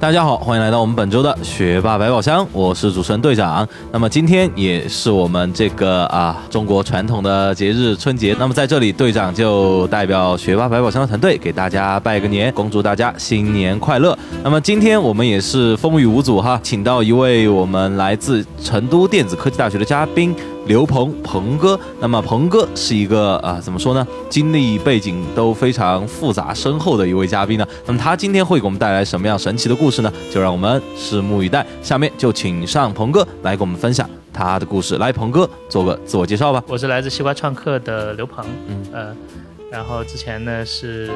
大家好，欢迎来到我们本周的学霸百宝箱，我是主持人队长。那么今天也是我们这个啊中国传统的节日春节，那么在这里队长就代表学霸百宝箱的团队给大家拜个年，恭祝大家新年快乐。那么今天我们也是风雨无阻哈，请到一位我们来自成都电子科技大学的嘉宾。刘鹏，鹏哥，那么鹏哥是一个啊，怎么说呢？经历背景都非常复杂深厚的一位嘉宾呢。那么他今天会给我们带来什么样神奇的故事呢？就让我们拭目以待。下面就请上鹏哥来给我们分享他的故事。来，鹏哥做个自我介绍吧。我是来自西瓜创客的刘鹏，嗯呃，然后之前呢是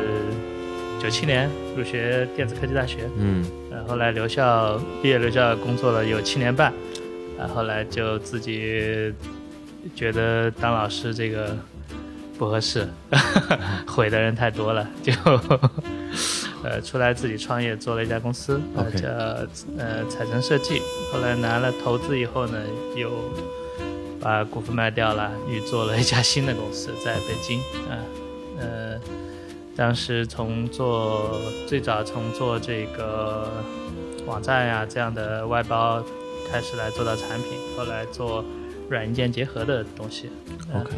九七年入学电子科技大学，嗯，然后来留校毕业留校工作了有七年半，然后来就自己。觉得当老师这个不合适，毁的人太多了，就呃出来自己创业，做了一家公司，叫呃彩城设计。后来拿了投资以后呢，又把股份卖掉了，又做了一家新的公司，在北京啊。呃，当时从做最早从做这个网站呀这样的外包开始来做到产品，后来做。软硬件结合的东西，OK，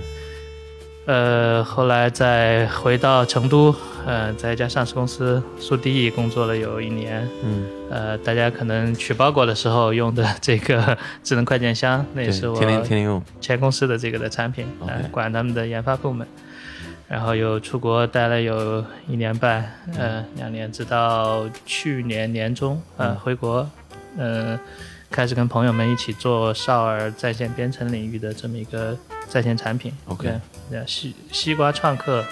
呃，后来再回到成都，呃，在一家上市公司速递工作了有一年，嗯，呃，大家可能取包裹的时候用的这个智能快件箱，那也是我天天天天用。前公司的这个的产品，呃，管他们的研发部门，然后又出国待了有一年半，呃，两年，直到去年年中，呃，回国，嗯。开始跟朋友们一起做少儿在线编程领域的这么一个在线产品。OK，西西瓜创客，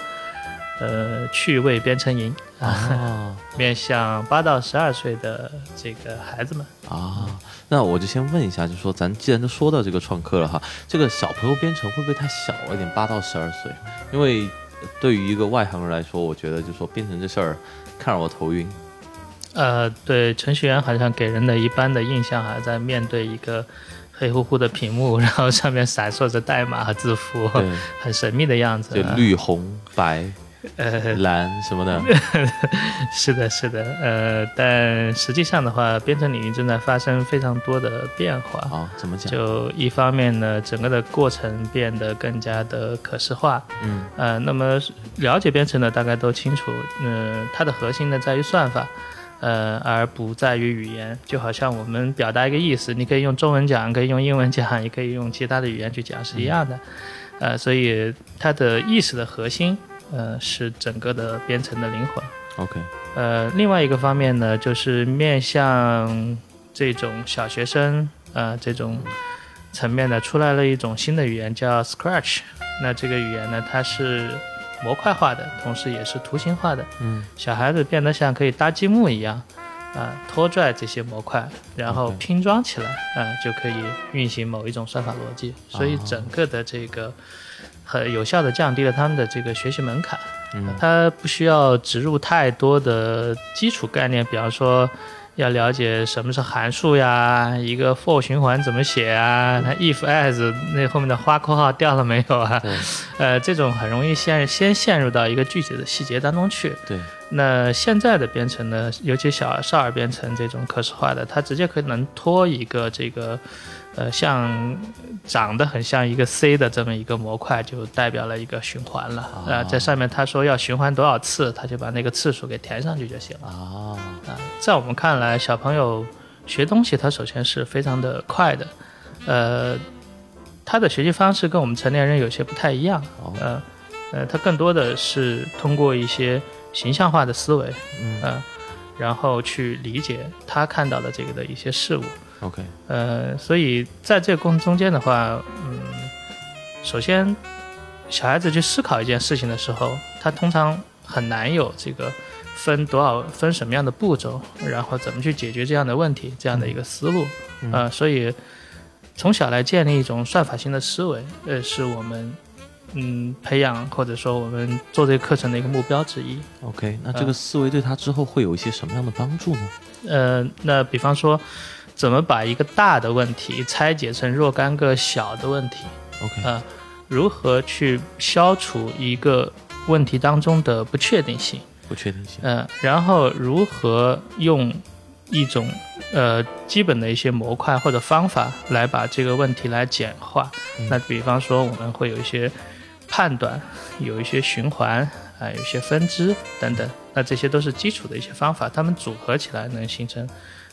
呃，趣味编程营啊，面向八到十二岁的这个孩子们啊。那我就先问一下，就说咱既然都说到这个创客了哈，这个小朋友编程会不会太小了一点？八到十二岁，因为对于一个外行人来说，我觉得就说编程这事儿，看着我头晕。呃，对，程序员好像给人的一般的印象还在面对一个黑乎乎的屏幕，然后上面闪烁着代码和字符，很神秘的样子。就绿、红、白、呃蓝什么的。是的，是的。呃，但实际上的话，编程领域正在发生非常多的变化。啊，怎么讲？就一方面呢，整个的过程变得更加的可视化。嗯。呃，那么了解编程的大概都清楚，嗯，它的核心呢在于算法。呃，而不在于语言，就好像我们表达一个意思，你可以用中文讲，可以用英文讲，也可以用其他的语言去讲，是一样的。呃，所以它的意识的核心，呃，是整个的编程的灵魂。OK。呃，另外一个方面呢，就是面向这种小学生，呃，这种层面的，出来了一种新的语言叫 Scratch。那这个语言呢，它是。模块化的同时，也是图形化的。嗯，小孩子变得像可以搭积木一样，啊，拖拽这些模块，然后拼装起来，啊，就可以运行某一种算法逻辑。所以整个的这个很有效的降低了他们的这个学习门槛。嗯，他不需要植入太多的基础概念，比方说。要了解什么是函数呀？一个 for 循环怎么写啊？那 if as 那后面的花括号掉了没有啊？呃，这种很容易陷先陷入到一个具体的细节当中去。对。那现在的编程呢，尤其小少儿编程这种可视化的，它直接可以能拖一个这个。呃，像长得很像一个 C 的这么一个模块，就代表了一个循环了。啊，在上面他说要循环多少次，他就把那个次数给填上去就行了。啊，啊，在我们看来，小朋友学东西，他首先是非常的快的。呃，他的学习方式跟我们成年人有些不太一样。呃，呃，他更多的是通过一些形象化的思维，嗯，然后去理解他看到的这个的一些事物。OK，呃，所以在这个过程中间的话，嗯，首先，小孩子去思考一件事情的时候，他通常很难有这个分多少分什么样的步骤，然后怎么去解决这样的问题这样的一个思路，呃，所以从小来建立一种算法性的思维，呃，是我们嗯培养或者说我们做这个课程的一个目标之一。OK，那这个思维对他之后会有一些什么样的帮助呢？呃，那比方说。怎么把一个大的问题拆解成若干个小的问题？OK，啊，如何去消除一个问题当中的不确定性？不确定性。嗯，然后如何用一种呃基本的一些模块或者方法来把这个问题来简化？那比方说我们会有一些判断，有一些循环啊，有一些分支等等。那这些都是基础的一些方法，它们组合起来能形成。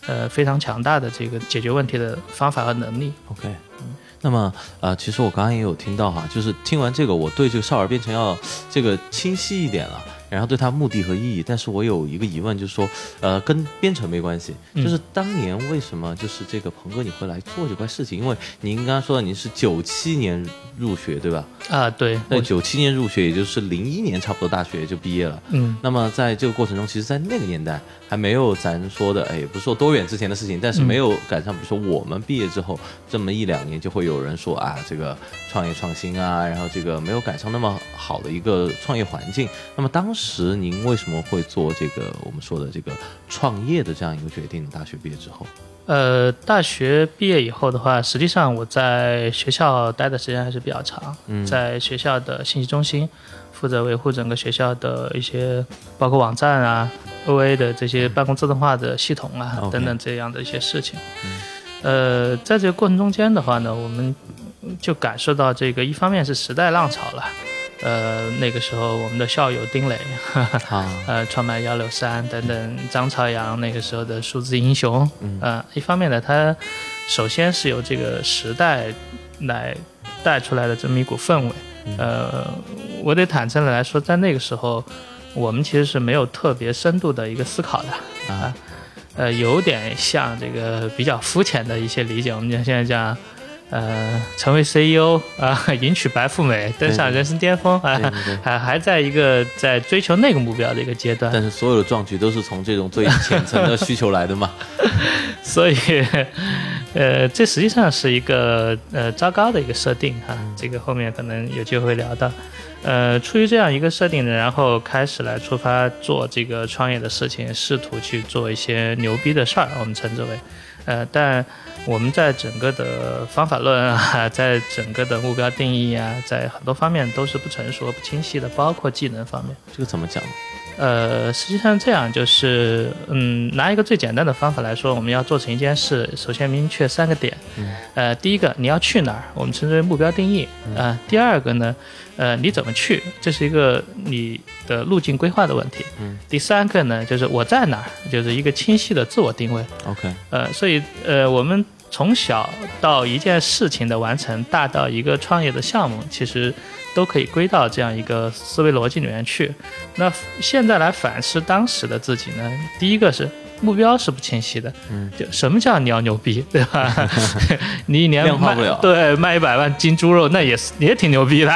呃，非常强大的这个解决问题的方法和能力。OK，嗯，那么呃，其实我刚刚也有听到哈，就是听完这个，我对这个少儿编程要这个清晰一点了。然后对它目的和意义，但是我有一个疑问，就是说，呃，跟编程没关系，就是当年为什么就是这个鹏哥你会来做这块事情？因为您刚刚说的您是九七年入学对吧？啊，对。那九七年入学，也就是零一年差不多大学就毕业了。嗯。那么在这个过程中，其实，在那个年代还没有咱说的，哎，不是说多远之前的事情，但是没有赶上，比如说我们毕业之后这么一两年，就会有人说啊，这个创业创新啊，然后这个没有赶上那么好的一个创业环境。那么当时。时您为什么会做这个我们说的这个创业的这样一个决定？大学毕业之后，呃，大学毕业以后的话，实际上我在学校待的时间还是比较长，在学校的信息中心负责维护整个学校的一些包括网站啊、OA 的这些办公自动化的系统啊等等这样的一些事情。呃，在这个过程中间的话呢，我们就感受到这个一方面是时代浪潮了。呃，那个时候我们的校友丁磊，呃，创办幺六三等等，张朝阳那个时候的数字英雄，嗯，一方面呢，他首先是由这个时代来带出来的这么一股氛围，呃，我得坦诚的来说，在那个时候，我们其实是没有特别深度的一个思考的，啊，呃，有点像这个比较肤浅的一些理解，我们讲现在讲。呃，成为 CEO 啊，迎娶白富美，登上人生巅峰啊，还还在一个在追求那个目标的一个阶段。但是所有的壮举都是从这种最浅层的需求来的嘛。所以，呃，这实际上是一个呃糟糕的一个设定哈。这个后面可能有机会会聊到。呃，出于这样一个设定呢，然后开始来出发做这个创业的事情，试图去做一些牛逼的事儿，我们称之为，呃，但。我们在整个的方法论啊，在整个的目标定义啊，在很多方面都是不成熟、不清晰的，包括技能方面。这个怎么讲？呃，实际上这样就是，嗯，拿一个最简单的方法来说，我们要做成一件事，首先明确三个点。嗯。呃，第一个你要去哪儿，我们称之为目标定义。啊。第二个呢，呃，你怎么去，这是一个你的路径规划的问题。嗯。第三个呢，就是我在哪儿，就是一个清晰的自我定位。OK。呃，所以呃，我们从小到一件事情的完成，大到一个创业的项目，其实。都可以归到这样一个思维逻辑里面去。那现在来反思当时的自己呢？第一个是目标是不清晰的，嗯，就什么叫你要牛逼，对吧？你一年卖对卖一百万斤猪肉，那也是也挺牛逼的。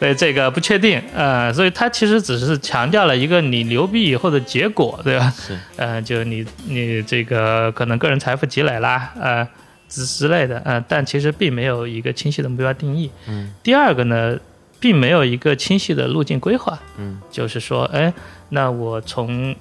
对 这个不确定，呃，所以他其实只是强调了一个你牛逼以后的结果，对吧？是，呃，就你你这个可能个人财富积累啦，呃。之之类的，嗯，但其实并没有一个清晰的目标定义。嗯，第二个呢，并没有一个清晰的路径规划。嗯，就是说，哎，那我从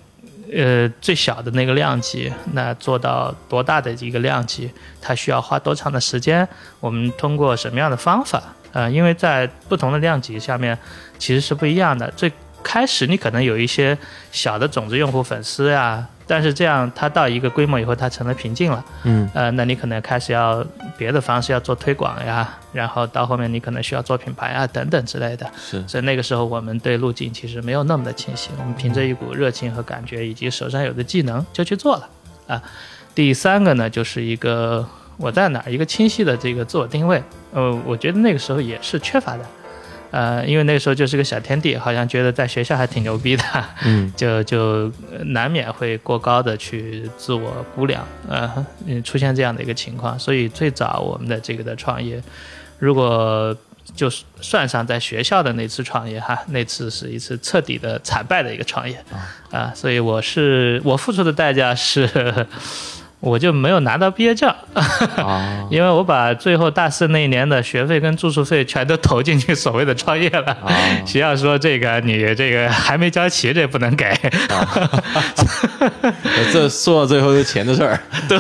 呃最小的那个量级，那做到多大的一个量级，它需要花多长的时间？我们通过什么样的方法？呃，因为在不同的量级下面，其实是不一样的。最开始你可能有一些小的种子用户粉丝呀。但是这样，它到一个规模以后，它成了瓶颈了。嗯，呃，那你可能开始要别的方式要做推广呀，然后到后面你可能需要做品牌啊等等之类的。是，所以那个时候我们对路径其实没有那么的清晰，我们凭着一股热情和感觉以及手上有的技能就去做了。啊，第三个呢，就是一个我在哪儿一个清晰的这个自我定位。呃，我觉得那个时候也是缺乏的。呃，因为那个时候就是个小天地，好像觉得在学校还挺牛逼的，嗯，就就难免会过高的去自我估量，呃，出现这样的一个情况。所以最早我们的这个的创业，如果就算上在学校的那次创业哈，那次是一次彻底的惨败的一个创业，啊，所以我是我付出的代价是，我就没有拿到毕业证，因为我把最后大四那一年的学费跟住宿费全都投进去所谓的创业了。学校说这个你这个还没交齐，这不能给。这说到最后是钱的事儿。对，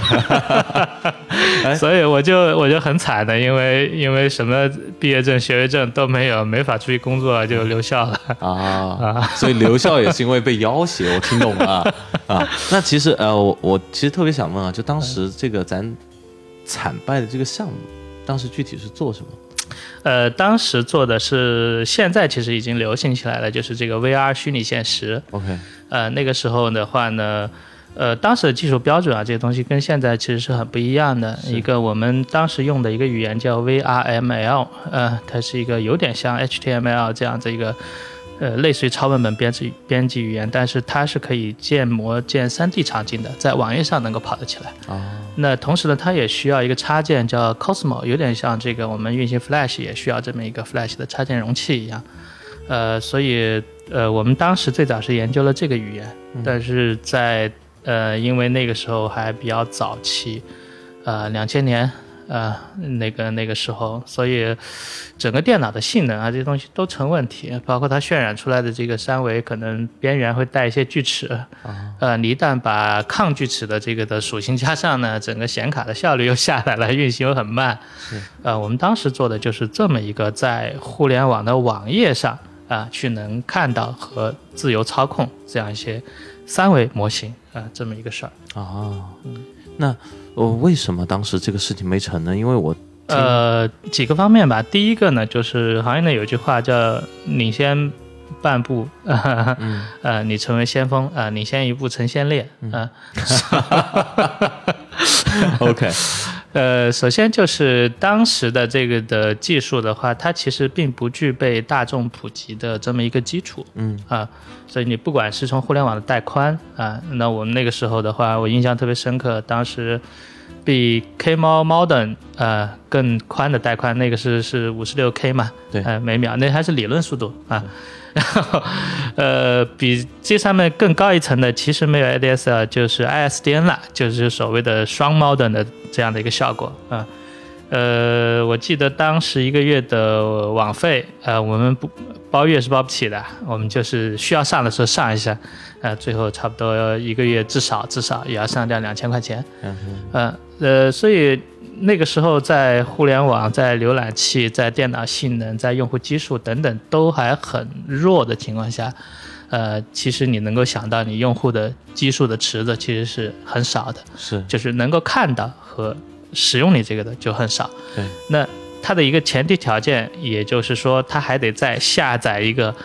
所以我就我就很惨的，因为因为什么毕业证、学位证都没有，没法出去工作，就留校了。啊啊！所以留校也是因为被要挟，我听懂了啊。那其实呃，我我其实特别想问啊。就当时这个咱惨败的这个项目，当时具体是做什么？呃，当时做的是现在其实已经流行起来了，就是这个 VR 虚拟现实。OK，呃，那个时候的话呢，呃，当时的技术标准啊，这些东西跟现在其实是很不一样的。一个我们当时用的一个语言叫 VRML，呃，它是一个有点像 HTML 这样子一个。呃，类似于超文本编辑编辑语言，但是它是可以建模建 3D 场景的，在网页上能够跑得起来。哦。那同时呢，它也需要一个插件叫 Cosmo，有点像这个我们运行 Flash 也需要这么一个 Flash 的插件容器一样。呃，所以呃，我们当时最早是研究了这个语言，但是在呃，因为那个时候还比较早期，呃，两千年。呃，那个那个时候，所以整个电脑的性能啊，这些东西都成问题，包括它渲染出来的这个三维，可能边缘会带一些锯齿。啊。呃，你一旦把抗锯齿的这个的属性加上呢，整个显卡的效率又下来了，运行又很慢。是。呃，我们当时做的就是这么一个在互联网的网页上啊，去能看到和自由操控这样一些三维模型啊，这么一个事儿。那。我为什么当时这个事情没成呢？因为我呃几个方面吧。第一个呢，就是行业内有句话叫“领先半步，呃，你成为先锋，呃，领先一步成先烈”。嗯，OK。呃，首先就是当时的这个的技术的话，它其实并不具备大众普及的这么一个基础。嗯啊，所以你不管是从互联网的带宽啊，那我们那个时候的话，我印象特别深刻，当时。比 K 猫 Modern 呃更宽的带宽，那个是是五十六 K 嘛？对，呃每秒，那还是理论速度啊。然后呃比这上面更高一层的，其实没有 ADSL，就是 ISDN 了，就是所谓的双 Modern 的这样的一个效果啊。呃，我记得当时一个月的网费，呃，我们不包月是包不起的，我们就是需要上的时候上一下，呃，最后差不多一个月至少至少也要上掉两千块钱。嗯呃，所以那个时候在互联网、在浏览器、在电脑性能、在用户基数等等都还很弱的情况下，呃，其实你能够想到你用户的基数的池子其实是很少的，是，就是能够看到和。使用你这个的就很少，对。那它的一个前提条件，也就是说，它还得再下载一个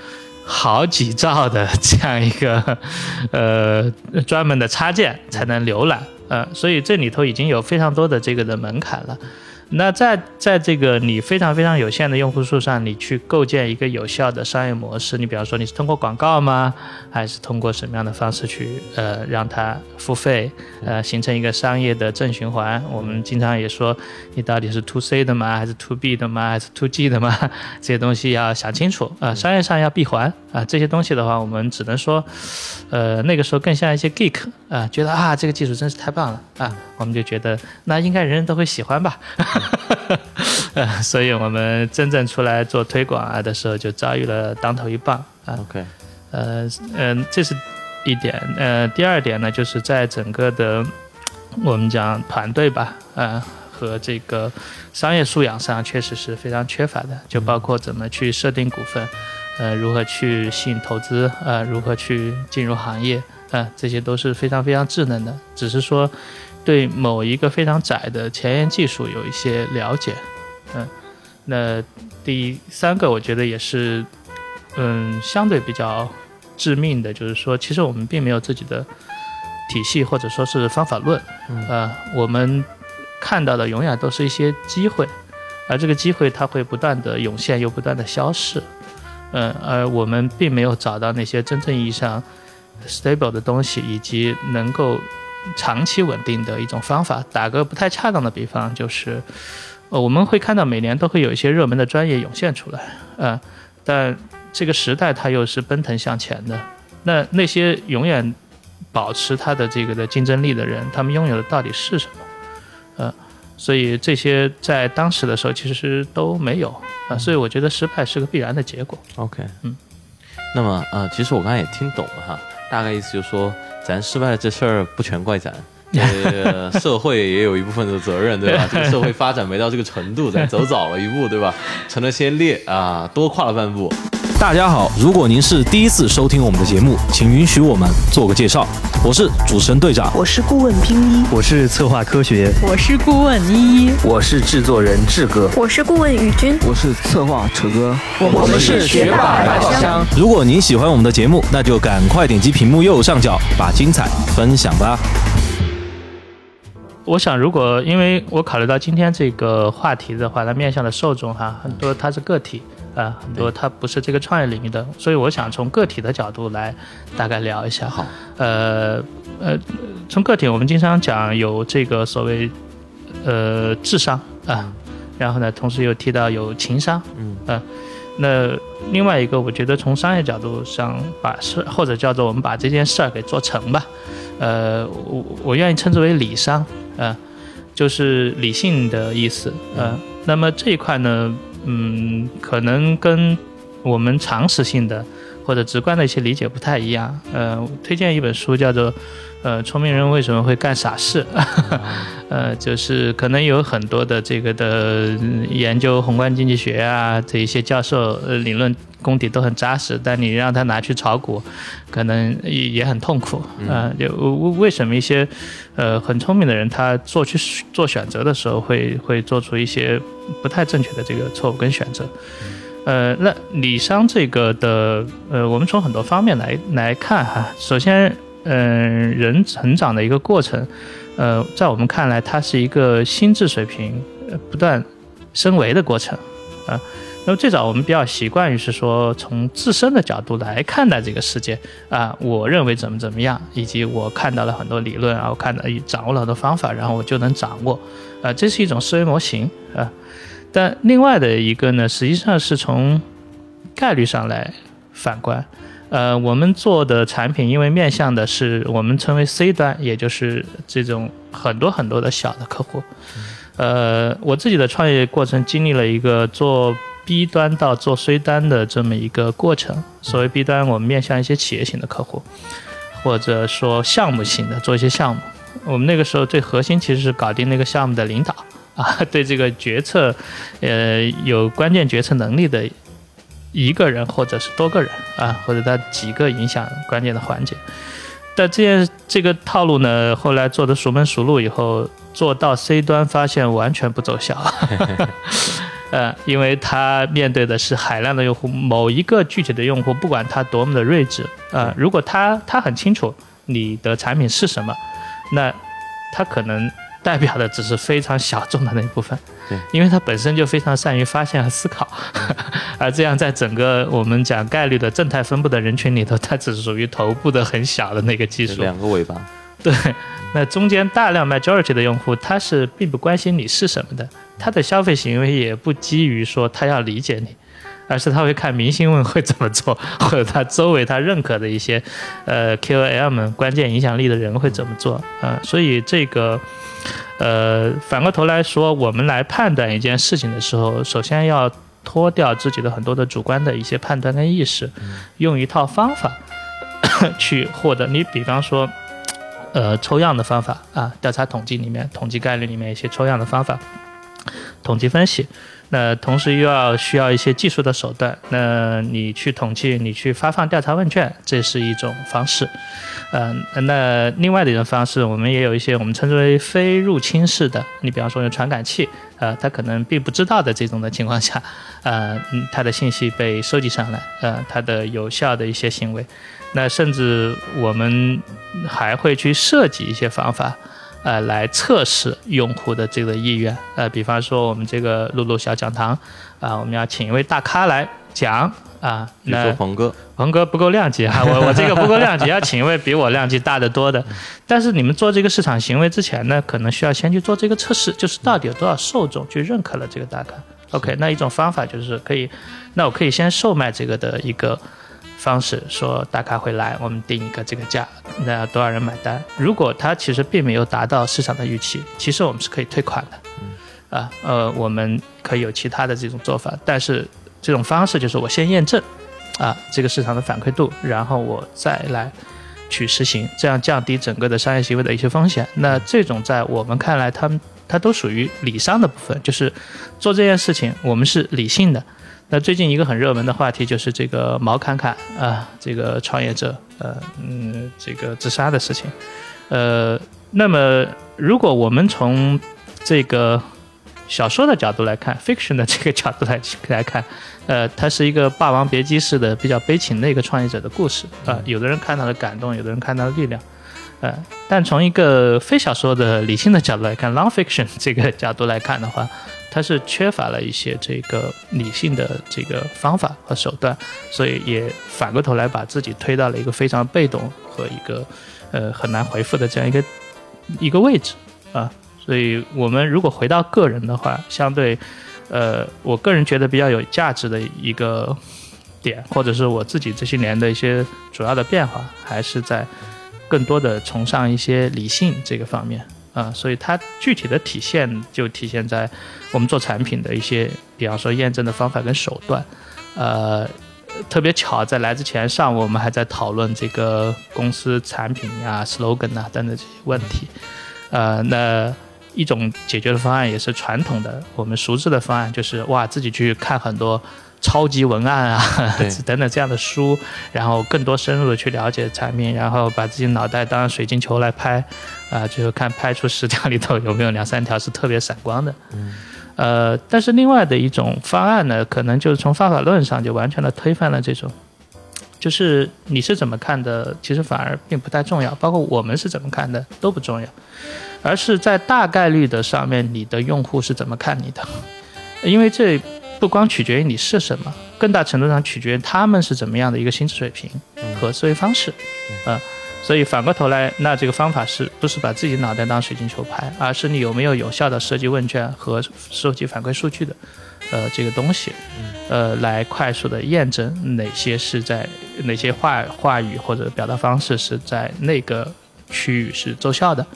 好几兆的这样一个 呃专门的插件才能浏览，呃，所以这里头已经有非常多的这个的门槛了。那在在这个你非常非常有限的用户数上，你去构建一个有效的商业模式，你比方说你是通过广告吗？还是通过什么样的方式去呃让它付费，呃形成一个商业的正循环？我们经常也说，你到底是 to C 的吗？还是 to B 的吗？还是 to G 的吗？这些东西要想清楚啊，商业上要闭环啊，这些东西的话，我们只能说，呃那个时候更像一些 geek 啊，觉得啊这个技术真是太棒了啊，我们就觉得那应该人人都会喜欢吧。呃，所以我们真正出来做推广啊的时候，就遭遇了当头一棒啊。OK，呃，嗯，这是一点。呃，第二点呢，就是在整个的我们讲团队吧，呃，和这个商业素养上，确实是非常缺乏的。就包括怎么去设定股份，呃，如何去吸引投资，呃，如何去进入行业，啊，这些都是非常非常智能的。只是说。对某一个非常窄的前沿技术有一些了解，嗯，那第三个我觉得也是，嗯，相对比较致命的，就是说，其实我们并没有自己的体系或者说是方法论，呃，我们看到的永远都是一些机会，而这个机会它会不断的涌现又不断的消逝，嗯，而我们并没有找到那些真正意义上 stable 的东西，以及能够。长期稳定的一种方法。打个不太恰当的比方，就是，呃，我们会看到每年都会有一些热门的专业涌现出来，呃，但这个时代它又是奔腾向前的。那那些永远保持它的这个的竞争力的人，他们拥有的到底是什么？呃，所以这些在当时的时候其实都没有啊，所以我觉得失败是个必然的结果。OK，嗯，那么呃，其实我刚才也听懂了哈，大概意思就是说，咱失败这事儿不全怪咱，呃，社会也有一部分的责任，对吧？这个社会发展没到这个程度，咱走早了一步，对吧？成了先烈啊，多跨了半步。大家好，如果您是第一次收听我们的节目，请允许我们做个介绍。我是主持人队长，我是顾问冰一，我是策划科学，我是顾问依依，我是制作人志哥，我是顾问宇军，我是策划楚哥，我们是学霸百宝箱。如果您喜欢我们的节目，那就赶快点击屏幕右上角，把精彩分享吧。我想，如果因为我考虑到今天这个话题的话，它面向的受众哈，很多它是个体。啊，很多他不是这个创业领域的，所以我想从个体的角度来大概聊一下。好，呃呃，从个体，我们经常讲有这个所谓呃智商啊，然后呢，同时又提到有情商，嗯啊，那另外一个，我觉得从商业角度上把事或者叫做我们把这件事儿给做成吧，呃，我我愿意称之为理商啊，就是理性的意思啊。那么这一块呢？嗯，可能跟我们常识性的或者直观的一些理解不太一样。呃，推荐一本书叫做《呃聪明人为什么会干傻事》。呃，就是可能有很多的这个的研究宏观经济学啊，这一些教授理论功底都很扎实，但你让他拿去炒股，可能也也很痛苦啊。就为什么一些呃很聪明的人，他做去做选择的时候，会会做出一些不太正确的这个错误跟选择？呃，那李商这个的呃，我们从很多方面来来看哈。首先，嗯，人成长的一个过程。呃，在我们看来，它是一个心智水平不断升维的过程，啊，那么最早我们比较习惯于是说从自身的角度来看待这个世界，啊，我认为怎么怎么样，以及我看到了很多理论，啊，我看到掌握了很多方法，然后我就能掌握，啊，这是一种思维模型，啊，但另外的一个呢，实际上是从概率上来反观。呃，我们做的产品，因为面向的是我们称为 C 端，也就是这种很多很多的小的客户。呃，我自己的创业过程经历了一个做 B 端到做 C 端的这么一个过程。所谓 B 端，我们面向一些企业型的客户，或者说项目型的做一些项目。我们那个时候最核心其实是搞定那个项目的领导啊，对这个决策，呃，有关键决策能力的。一个人或者是多个人啊，或者他几个影响关键的环节，但这件这个套路呢，后来做的熟门熟路以后，做到 C 端发现完全不奏效，呃，因为他面对的是海量的用户，某一个具体的用户，不管他多么的睿智啊，如果他他很清楚你的产品是什么，那他可能。代表的只是非常小众的那一部分，对，因为他本身就非常善于发现和思考，而这样在整个我们讲概率的正态分布的人群里头，它只是属于头部的很小的那个技术，两个尾巴，对，那中间大量 majority 的用户，他是并不关心你是什么的，他的消费行为也不基于说他要理解你。而是他会看明星们会怎么做，或者他周围他认可的一些，呃，KOL 们关键影响力的人会怎么做啊？所以这个，呃，反过头来说，我们来判断一件事情的时候，首先要脱掉自己的很多的主观的一些判断跟意识，用一套方法 去获得。你比方说，呃，抽样的方法啊，调查统计里面，统计概率里面一些抽样的方法，统计分析。那同时又要需要一些技术的手段，那你去统计，你去发放调查问卷，这是一种方式。嗯，那另外的一种方式，我们也有一些我们称之为非入侵式的，你比方说用传感器，呃，它可能并不知道的这种的情况下，呃，它的信息被收集上来，呃，它的有效的一些行为，那甚至我们还会去设计一些方法。呃，来测试用户的这个意愿。呃，比方说我们这个露露小讲堂，啊，我们要请一位大咖来讲啊。比如说鹏哥，鹏哥不够量级哈，我我这个不够量级，要请一位比我量级大得多的。但是你们做这个市场行为之前呢，可能需要先去做这个测试，就是到底有多少受众去认可了这个大咖。OK，那一种方法就是可以，那我可以先售卖这个的一个方式说大咖会来，我们定一个这个价，那多少人买单？如果他其实并没有达到市场的预期，其实我们是可以退款的。啊，呃，我们可以有其他的这种做法，但是这种方式就是我先验证，啊，这个市场的反馈度，然后我再来去实行，这样降低整个的商业行为的一些风险。那这种在我们看来，他们它都属于理商的部分，就是做这件事情，我们是理性的。那最近一个很热门的话题就是这个毛侃侃啊，这个创业者，呃，嗯，这个自杀的事情，呃，那么如果我们从这个小说的角度来看，fiction 的这个角度来来看，呃，它是一个《霸王别姬》式的比较悲情的一个创业者的故事啊。有的人看到了感动，有的人看到了力量，呃，但从一个非小说的理性的角度来看，non-fiction 这个角度来看的话。它是缺乏了一些这个理性的这个方法和手段，所以也反过头来把自己推到了一个非常被动和一个呃很难回复的这样一个一个位置啊。所以我们如果回到个人的话，相对呃，我个人觉得比较有价值的一个点，或者是我自己这些年的一些主要的变化，还是在更多的崇尚一些理性这个方面。啊，所以它具体的体现就体现在我们做产品的一些，比方说验证的方法跟手段。呃，特别巧，在来之前上午我们还在讨论这个公司产品呀、slogan 啊等等这些问题。呃，那一种解决的方案也是传统的，我们熟知的方案就是哇，自己去看很多。超级文案啊，等等这样的书，然后更多深入的去了解产品，然后把自己脑袋当水晶球来拍，啊，就是看拍出十条里头有没有两三条是特别闪光的。嗯，呃，但是另外的一种方案呢，可能就是从方法论上就完全的推翻了这种，就是你是怎么看的，其实反而并不太重要，包括我们是怎么看的都不重要，而是在大概率的上面，你的用户是怎么看你的，因为这。不光取决于你是什么，更大程度上取决于他们是怎么样的一个心智水平和思维方式，啊，所以反过头来，那这个方法是不是把自己脑袋当水晶球拍，而是你有没有有效的设计问卷和收集反馈数据的，呃，这个东西，呃，来快速的验证哪些是在哪些话话语或者表达方式是在那个区域是奏效的，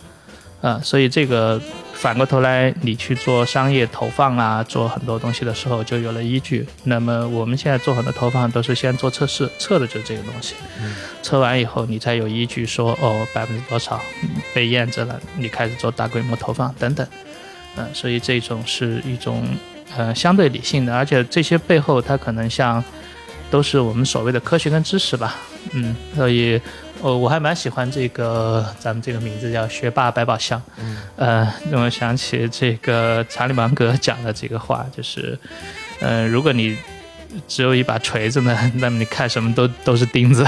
啊，所以这个。反过头来，你去做商业投放啊，做很多东西的时候就有了依据。那么我们现在做很多投放都是先做测试，测的就是这个东西。测完以后，你才有依据说哦，百分之多少被验证了，你开始做大规模投放等等。嗯，所以这种是一种呃相对理性的，而且这些背后它可能像都是我们所谓的科学跟知识吧。嗯，所以。哦，我还蛮喜欢这个咱们这个名字叫“学霸百宝箱”，嗯，呃，让我想起这个查理芒格讲的这个话，就是，呃，如果你只有一把锤子呢，那么你看什么都都是钉子，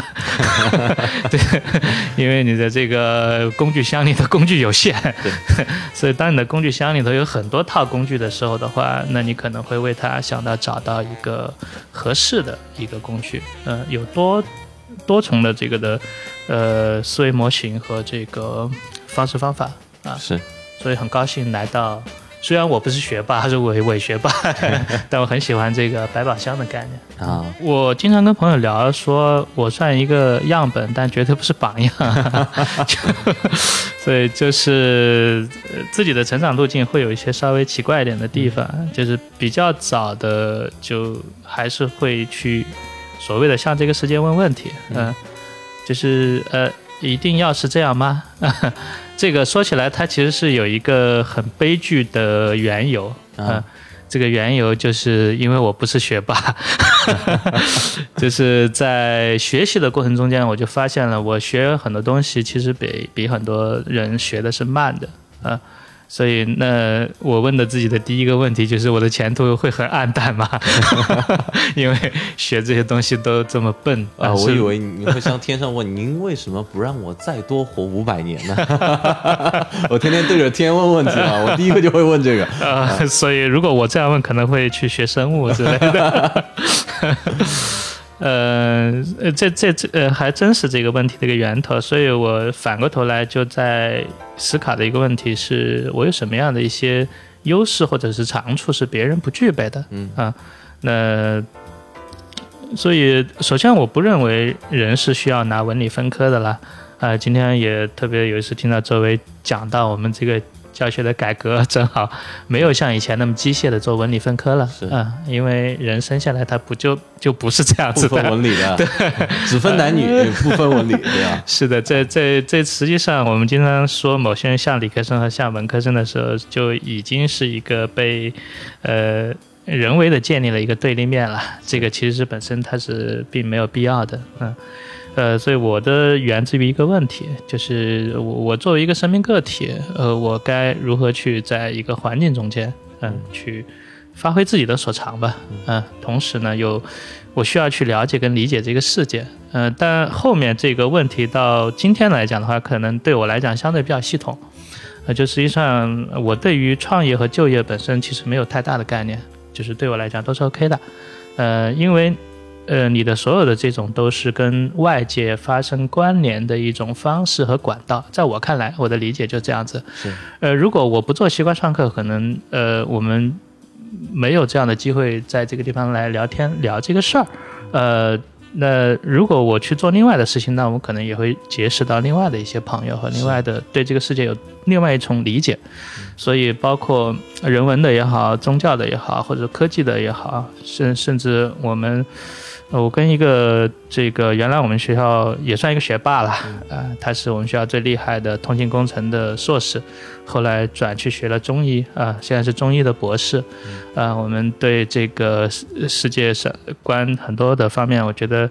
对，因为你的这个工具箱里的工具有限，对，所以当你的工具箱里头有很多套工具的时候的话，那你可能会为它想到找到一个合适的一个工具，嗯，有多。多重的这个的，呃，思维模型和这个方式方法啊，是，所以很高兴来到。虽然我不是学霸，还是伪伪学霸，但我很喜欢这个百宝箱的概念啊。我经常跟朋友聊，说我算一个样本，但绝对不是榜样。所以就是自己的成长路径会有一些稍微奇怪一点的地方，就是比较早的就还是会去。所谓的向这个世界问问题，嗯，就是呃，一定要是这样吗？这个说起来，它其实是有一个很悲剧的缘由啊。这个缘由就是因为我不是学霸，就是在学习的过程中间，我就发现了我学很多东西其实比比很多人学的是慢的啊。所以，那我问的自己的第一个问题就是：我的前途会很暗淡吗？因为学这些东西都这么笨啊！我以为你会向天上问：您为什么不让我再多活五百年呢？我天天对着天问问题啊！我第一个就会问这个啊！所以，如果我这样问，可能会去学生物之类的。呃，这这这呃，还真是这个问题的一个源头，所以我反过头来就在思考的一个问题是，我有什么样的一些优势或者是长处是别人不具备的？嗯啊，那所以首先我不认为人是需要拿文理分科的啦。呃，今天也特别有一次听到周围讲到我们这个。教学的改革正好没有像以前那么机械的做文理分科了，是嗯，因为人生下来他不就就不是这样子的，不分文理的，对，只分男女，不分文理，对吧？是的，这这这实际上我们经常说某些人像理科生和像文科生的时候，就已经是一个被呃人为的建立了一个对立面了。这个其实本身它是并没有必要的，嗯。呃，所以我的源自于一个问题，就是我我作为一个生命个体，呃，我该如何去在一个环境中间，嗯，去发挥自己的所长吧，嗯，同时呢，又我需要去了解跟理解这个世界，嗯，但后面这个问题到今天来讲的话，可能对我来讲相对比较系统，呃，就实际上我对于创业和就业本身其实没有太大的概念，就是对我来讲都是 OK 的，呃，因为。呃，你的所有的这种都是跟外界发生关联的一种方式和管道，在我看来，我的理解就这样子。是，呃，如果我不做西瓜上课，可能呃，我们没有这样的机会在这个地方来聊天聊这个事儿，呃。那如果我去做另外的事情，那我可能也会结识到另外的一些朋友和另外的对这个世界有另外一重理解，所以包括人文的也好，宗教的也好，或者科技的也好，甚甚至我们。我跟一个这个原来我们学校也算一个学霸了，啊，他是我们学校最厉害的通信工程的硕士，后来转去学了中医，啊，现在是中医的博士，啊，我们对这个世世界上观很多的方面，我觉得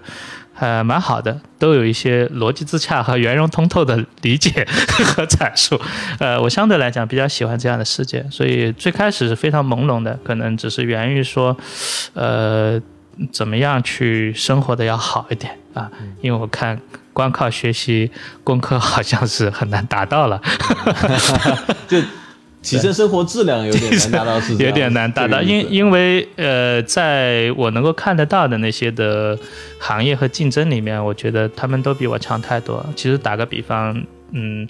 还蛮好的，都有一些逻辑自洽和圆融通透的理解和阐述，呃，我相对来讲比较喜欢这样的世界，所以最开始是非常朦胧的，可能只是源于说，呃。怎么样去生活的要好一点啊？因为我看光靠学习功课好像是很难达到了，就提升生活质量有点难达到，是有点难达到。因因为呃，在我能够看得到的那些的行业和竞争里面，我觉得他们都比我强太多。其实打个比方，嗯，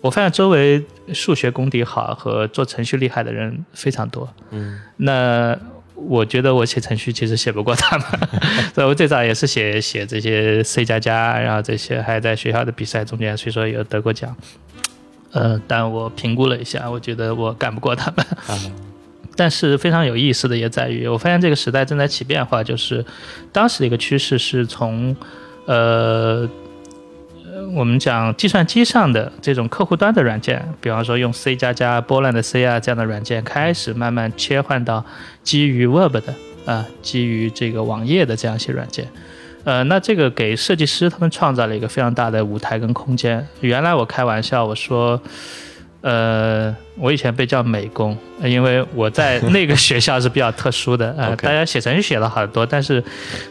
我发现周围数学功底好和做程序厉害的人非常多。嗯，那。我觉得我写程序其实写不过他们，所以我最早也是写写这些 C 加加，然后这些还在学校的比赛中间，所以说有得过奖。呃，但我评估了一下，我觉得我干不过他们。但是非常有意思的也在于，我发现这个时代正在起变化，就是当时的一个趋势是从呃。我们讲计算机上的这种客户端的软件，比方说用 C 加加、波兰的 C 啊这样的软件，开始慢慢切换到基于 Web 的啊，基于这个网页的这样一些软件。呃，那这个给设计师他们创造了一个非常大的舞台跟空间。原来我开玩笑我说。呃，我以前被叫美工，因为我在那个学校是比较特殊的呃，大家写程序写了很多，但是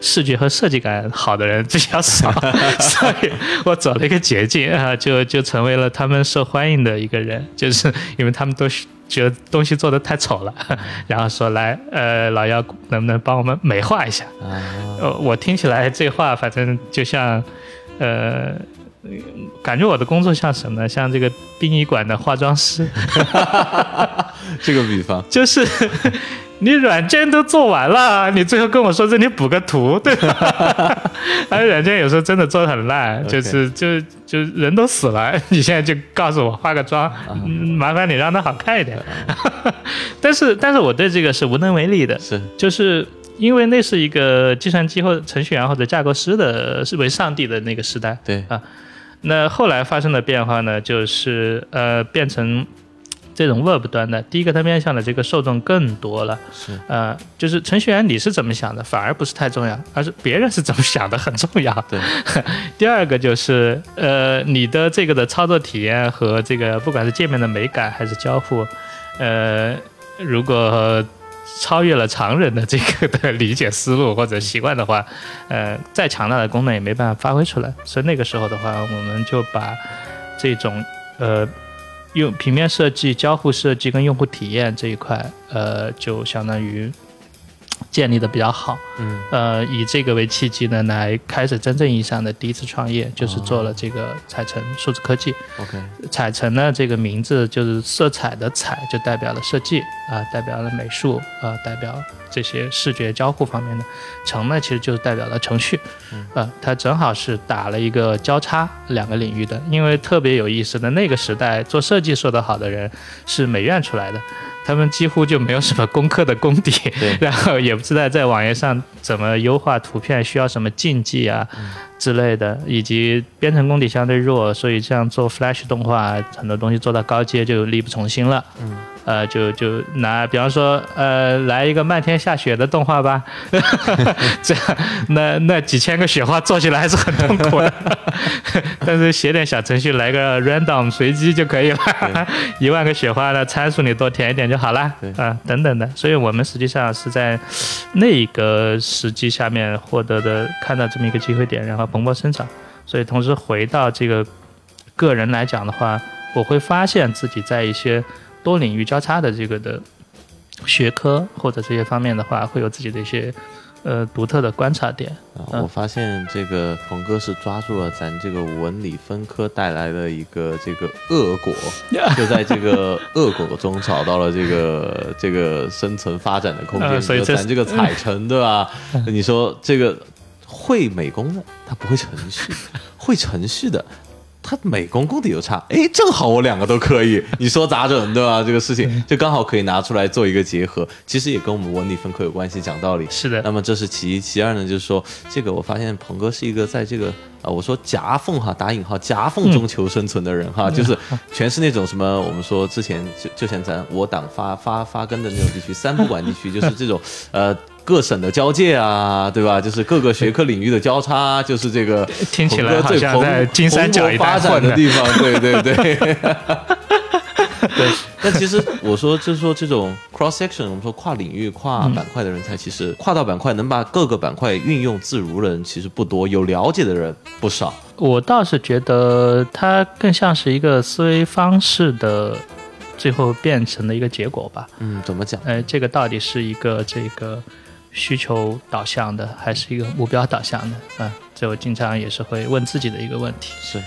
视觉和设计感好的人比较少，所以我走了一个捷径啊，就就成为了他们受欢迎的一个人，就是因为他们都觉得东西做的太丑了，然后说来，呃，老姚能不能帮我们美化一下？呃，我听起来这话反正就像，呃。感觉我的工作像什么？像这个殡仪馆的化妆师。这个比方就是，你软件都做完了，你最后跟我说这里补个图，对吧？而软件有时候真的做的很烂，就是就就人都死了，你现在就告诉我化个妆，麻烦你让它好看一点。但是但是我对这个是无能为力的，是就是因为那是一个计算机或程序员或者架构师的是为上帝的那个时代，对啊。那后来发生的变化呢，就是呃变成这种 Web 端的。第一个，它面向的这个受众更多了，是呃，就是程序员你是怎么想的，反而不是太重要，而是别人是怎么想的很重要。对。第二个就是呃你的这个的操作体验和这个不管是界面的美感还是交互，呃如果。超越了常人的这个的理解思路或者习惯的话，呃，再强大的功能也没办法发挥出来。所以那个时候的话，我们就把这种呃用平面设计、交互设计跟用户体验这一块，呃，就相当于建立的比较好，嗯，呃，以这个为契机呢，来开始真正意义上的第一次创业，就是做了这个彩城数字科技。OK，彩城呢这个名字就是色彩的彩，就代表了设计啊，代表了美术啊，代表这些视觉交互方面的。城呢其实就是代表了程序，啊，它正好是打了一个交叉两个领域的，因为特别有意思的那个时代做设计做得好的人是美院出来的。他们几乎就没有什么功课的功底，然后也不知道在网页上怎么优化图片，需要什么禁忌啊之类的，以及编程功底相对弱，所以这样做 Flash 动画很多东西做到高阶就力不从心了。嗯。呃，就就拿，比方说，呃，来一个漫天下雪的动画吧，这样，那那几千个雪花做起来还是很痛苦的，但是写点小程序，来个 random 随机就可以了，一万个雪花的参数你多填一点就好了，啊，等等的，所以我们实际上是在那个时机下面获得的，看到这么一个机会点，然后蓬勃生长，所以同时回到这个个人来讲的话，我会发现自己在一些。多领域交叉的这个的学科或者这些方面的话，会有自己的一些呃独特的观察点。啊我发现这个鹏哥是抓住了咱这个文理分科带来的一个这个恶果，就在这个恶果中找到了这个 这个生存发展的空间。所以咱这个彩城对吧？你说这个会美工的他不会程序，会程序的。他美工功底又差，哎，正好我两个都可以，你说咋整，对吧？这个事情就刚好可以拿出来做一个结合，其实也跟我们文理分科有关系。讲道理是的。那么这是其一，其二呢，就是说这个我发现鹏哥是一个在这个啊，我说夹缝哈，打引号夹缝中求生存的人哈，就是全是那种什么，我们说之前就就像咱我党发发发根的那种地区，三不管地区，就是这种呃。各省的交界啊，对吧？就是各个学科领域的交叉，就是这个听起来好像在金三角发展的地方。对对对，对。但其实我说，就是说这种 cross section，我们说跨领域、跨板块的人才，其实跨到板块能把各个板块运用自如的人其实不多，有了解的人不少。我倒是觉得它更像是一个思维方式的最后变成的一个结果吧。嗯，怎么讲？呃，这个到底是一个这个。需求导向的还是一个目标导向的啊？这我经常也是会问自己的一个问题。是，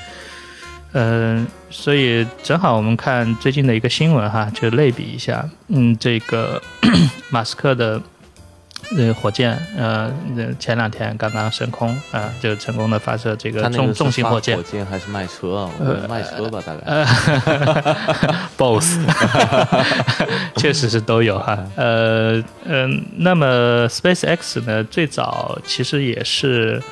嗯，所以正好我们看最近的一个新闻哈，就类比一下，嗯，这个 马斯克的。呃，火箭，呃，前两天刚刚升空，啊，就成功的发射这个重重型火箭。火箭还是卖车啊？卖车吧，大概。Both，确实是都有哈。呃，嗯，那么 SpaceX 呢，最早其实也是，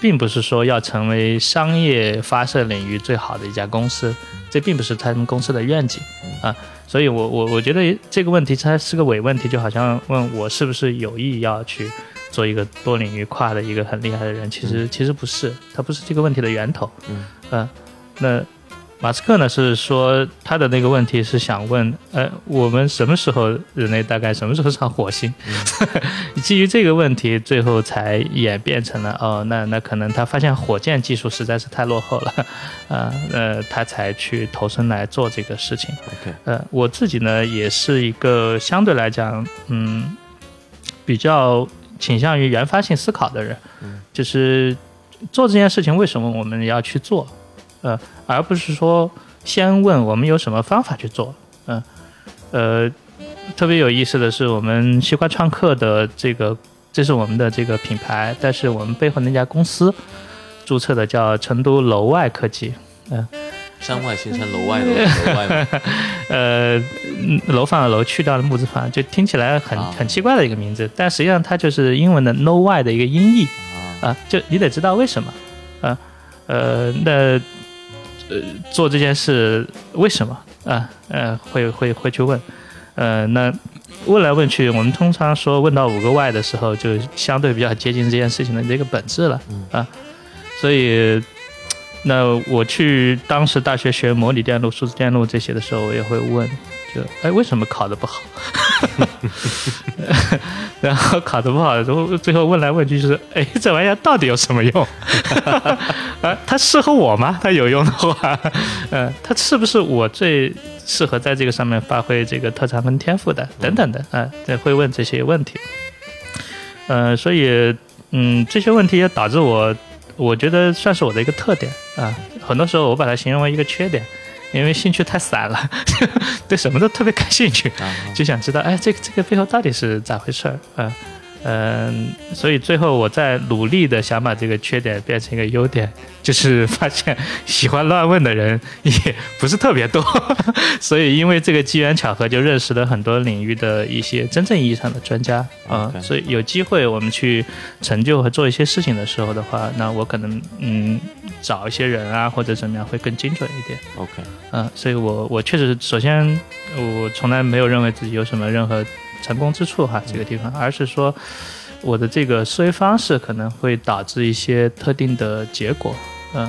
并不是说要成为商业发射领域最好的一家公司，这并不是他们公司的愿景啊。所以，我我我觉得这个问题它是个伪问题，就好像问我是不是有意要去做一个多领域跨的一个很厉害的人，其实其实不是，它不是这个问题的源头。嗯，呃，那。马斯克呢是说他的那个问题是想问，呃，我们什么时候人类大概什么时候上火星？基于这个问题，最后才演变成了哦，那那可能他发现火箭技术实在是太落后了，啊，呃，他才去投身来做这个事情。OK，呃，我自己呢也是一个相对来讲，嗯，比较倾向于原发性思考的人，就是做这件事情为什么我们要去做？呃，而不是说先问我们有什么方法去做，嗯，呃，特别有意思的是，我们西瓜创客的这个，这是我们的这个品牌，但是我们背后那家公司注册的叫成都楼外科技，嗯，山外形成楼外的楼外，呃，楼房的楼去掉了木字旁，就听起来很很奇怪的一个名字，但实际上它就是英文的 no why” 的一个音译，啊，就你得知道为什么，啊，呃，那。呃，做这件事为什么啊？呃，会会会去问，呃，那问来问去，我们通常说问到五个 Y 的时候，就相对比较接近这件事情的这个本质了啊。所以，那我去当时大学学模拟电路、数字电路这些的时候，我也会问。就哎，为什么考的不好？然后考的不好，然后最后问来问去就是，哎，这玩意儿到底有什么用？啊，它适合我吗？它有用的话，嗯，它是不是我最适合在这个上面发挥这个特长跟天赋的？等等的，啊，会问这些问题。呃，所以嗯，这些问题也导致我，我觉得算是我的一个特点啊。很多时候我把它形容为一个缺点，因为兴趣太散了，对什么都特别感兴趣，就想知道，哎，这个这个背后到底是咋回事儿啊？嗯，所以最后我在努力的想把这个缺点变成一个优点，就是发现喜欢乱问的人也不是特别多，所以因为这个机缘巧合，就认识了很多领域的一些真正意义上的专家啊。所以有机会我们去成就和做一些事情的时候的话，那我可能嗯找一些人啊或者怎么样会更精准一点。OK，嗯，所以我我确实首先我从来没有认为自己有什么任何。成功之处哈，这个地方，而是说我的这个思维方式可能会导致一些特定的结果，嗯，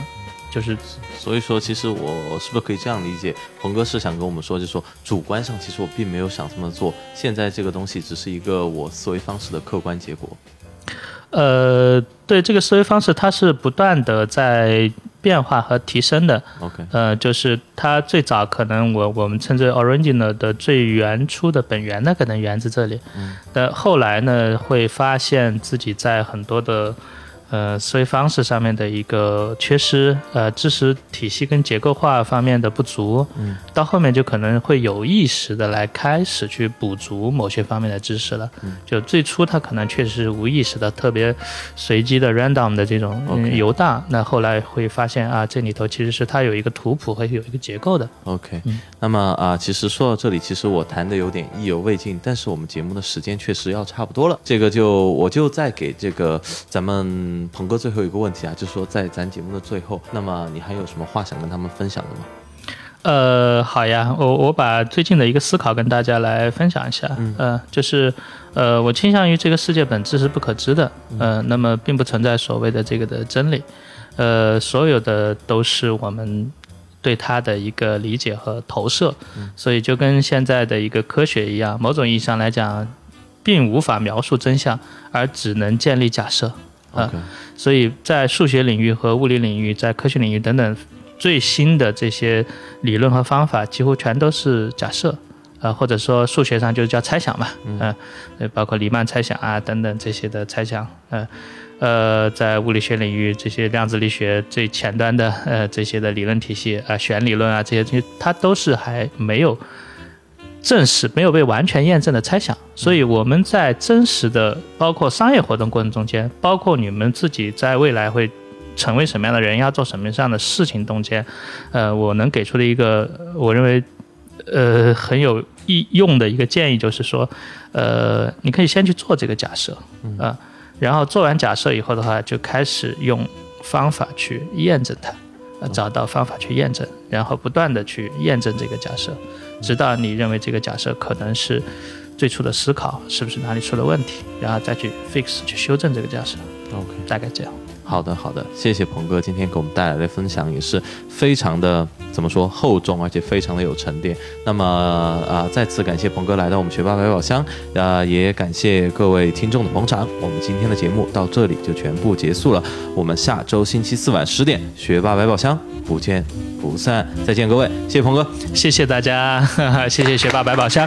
就是，所以说，其实我是不是可以这样理解，鹏哥是想跟我们说，就是说主观上其实我并没有想这么做，现在这个东西只是一个我思维方式的客观结果。呃，对这个思维方式，它是不断的在变化和提升的。OK，呃，就是它最早可能我我们称之为 original 的最原初的本源，那可能源自这里。嗯，但后来呢，会发现自己在很多的。呃，思维方式上面的一个缺失，呃，知识体系跟结构化方面的不足，嗯，到后面就可能会有意识的来开始去补足某些方面的知识了，嗯，就最初他可能确实是无意识的，特别随机的 random 的这种游荡，那后来会发现啊，这里头其实是它有一个图谱和有一个结构的。OK，那么啊，其实说到这里，其实我谈的有点意犹未尽，但是我们节目的时间确实要差不多了，这个就我就再给这个咱们。鹏哥，最后一个问题啊，就是说在咱节目的最后，那么你还有什么话想跟他们分享的吗？呃，好呀，我我把最近的一个思考跟大家来分享一下。嗯，就是，呃，我倾向于这个世界本质是不可知的。嗯，那么并不存在所谓的这个的真理。呃，所有的都是我们对它的一个理解和投射。嗯，所以就跟现在的一个科学一样，某种意义上来讲，并无法描述真相，而只能建立假设。啊，所以在数学领域和物理领域，在科学领域等等，最新的这些理论和方法几乎全都是假设，啊，或者说数学上就是叫猜想嘛，嗯，包括黎曼猜想啊等等这些的猜想，呃，呃，在物理学领域，这些量子力学最前端的呃这些的理论体系啊，弦理论啊这些东西，它都是还没有。证实没有被完全验证的猜想，所以我们在真实的包括商业活动过程中间，包括你们自己在未来会成为什么样的人，要做什么样的事情中间，呃，我能给出的一个我认为呃很有意用的一个建议就是说，呃，你可以先去做这个假设。啊，然后做完假设以后的话，就开始用方法去验证它，呃，找到方法去验证，然后不断的去验证这个假设。直到你认为这个假设可能是最初的思考是不是哪里出了问题，然后再去 fix 去修正这个假设。OK，大概这样。好的，好的，谢谢鹏哥今天给我们带来的分享，也是非常的怎么说厚重，而且非常的有沉淀。那么啊，再次感谢鹏哥来到我们学霸百宝箱，啊，也感谢各位听众的捧场。我们今天的节目到这里就全部结束了，我们下周星期四晚十点学霸百宝箱不见不散，再见各位，谢谢鹏哥，谢谢大家，谢谢学霸百宝箱。